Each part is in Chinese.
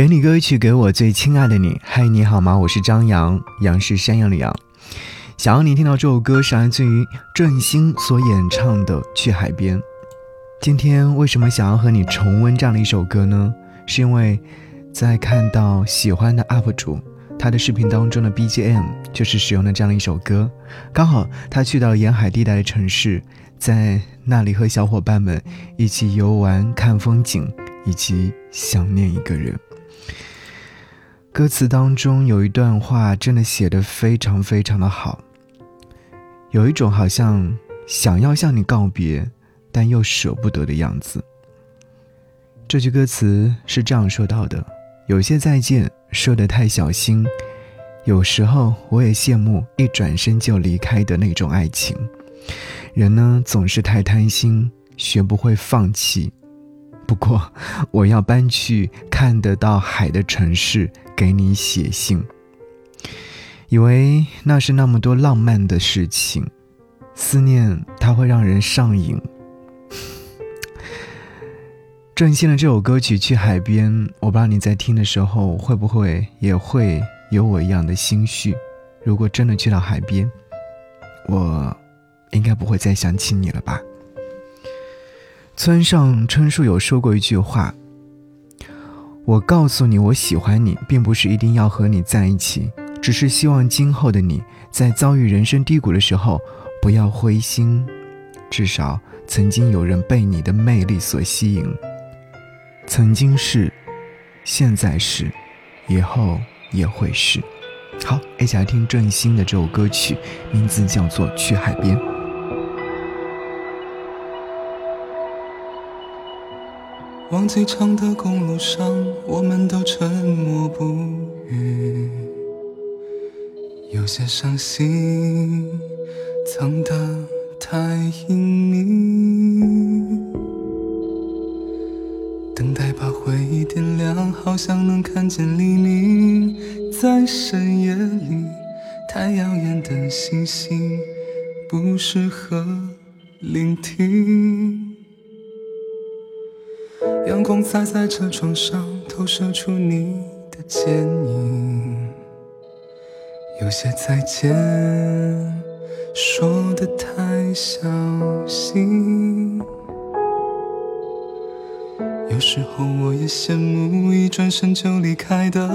给你歌曲，给我最亲爱的你。嗨，你好吗？我是张扬，杨是山羊的羊。想要你听到这首歌是来自于郑兴所演唱的《去海边》。今天为什么想要和你重温这样的一首歌呢？是因为在看到喜欢的 UP 主他的视频当中的 BGM 就是使用的这样的一首歌，刚好他去到沿海地带的城市，在那里和小伙伴们一起游玩、看风景，以及想念一个人。歌词当中有一段话，真的写得非常非常的好，有一种好像想要向你告别，但又舍不得的样子。这句歌词是这样说到的：有些再见说得太小心，有时候我也羡慕一转身就离开的那种爱情。人呢总是太贪心，学不会放弃。不过，我要搬去看得到海的城市，给你写信。以为那是那么多浪漫的事情，思念它会让人上瘾。郑兴的这首歌曲《去海边》，我不知道你在听的时候会不会也会有我一样的心绪。如果真的去到海边，我应该不会再想起你了吧。村上春树有说过一句话：“我告诉你，我喜欢你，并不是一定要和你在一起，只是希望今后的你在遭遇人生低谷的时候不要灰心，至少曾经有人被你的魅力所吸引。曾经是，现在是，以后也会是。”好，一起来听郑兴的这首歌曲，名字叫做《去海边》。忘记长的公路上，我们都沉默不语，有些伤心藏得太隐秘。等待把回忆点亮，好像能看见黎明，在深夜里，太耀眼的星星不适合聆听。阳光洒在车窗上，投射出你的剪影。有些再见说的太小心。有时候我也羡慕一转身就离开的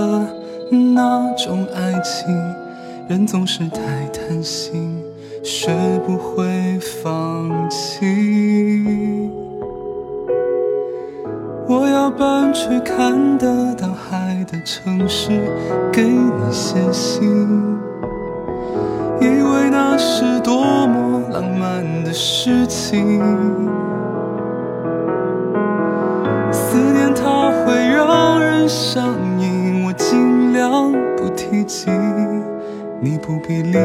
那种爱情，人总是太贪心，学不会放弃。我要搬去看得到海的城市，给你写信，以为那是多么浪漫的事情。思念它会让人上瘾，我尽量不提及，你不必吝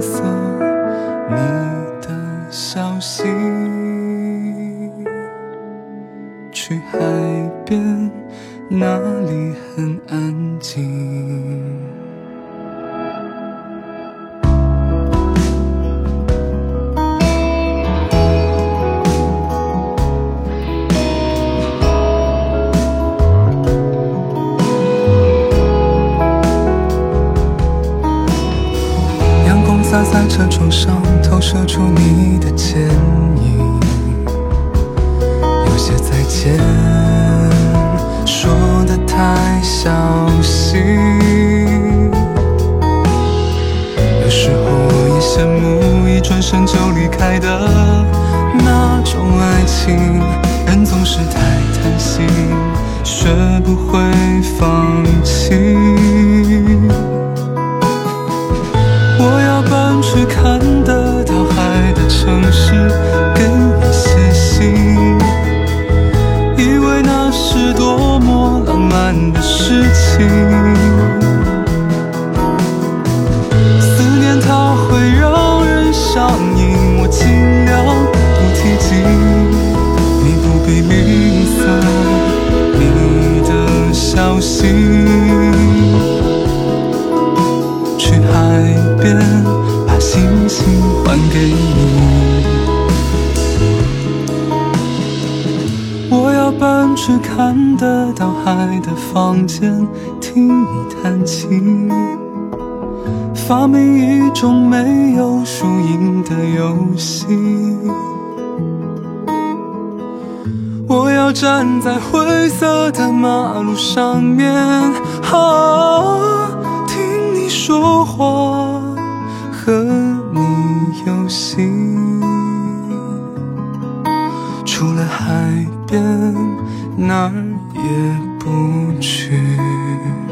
啬你的消息。去海边，那里很安静。阳光洒在车窗上，投射出你的剪影。身就离开的那种爱情，人总是太贪心，学不会放弃。我要搬去看得到海的城市，给你写信。以为那是多么浪漫的事去看得到海的。房间听你弹琴，发明一种没有输赢的游戏。我要站在灰色的马路上面，啊，也不去。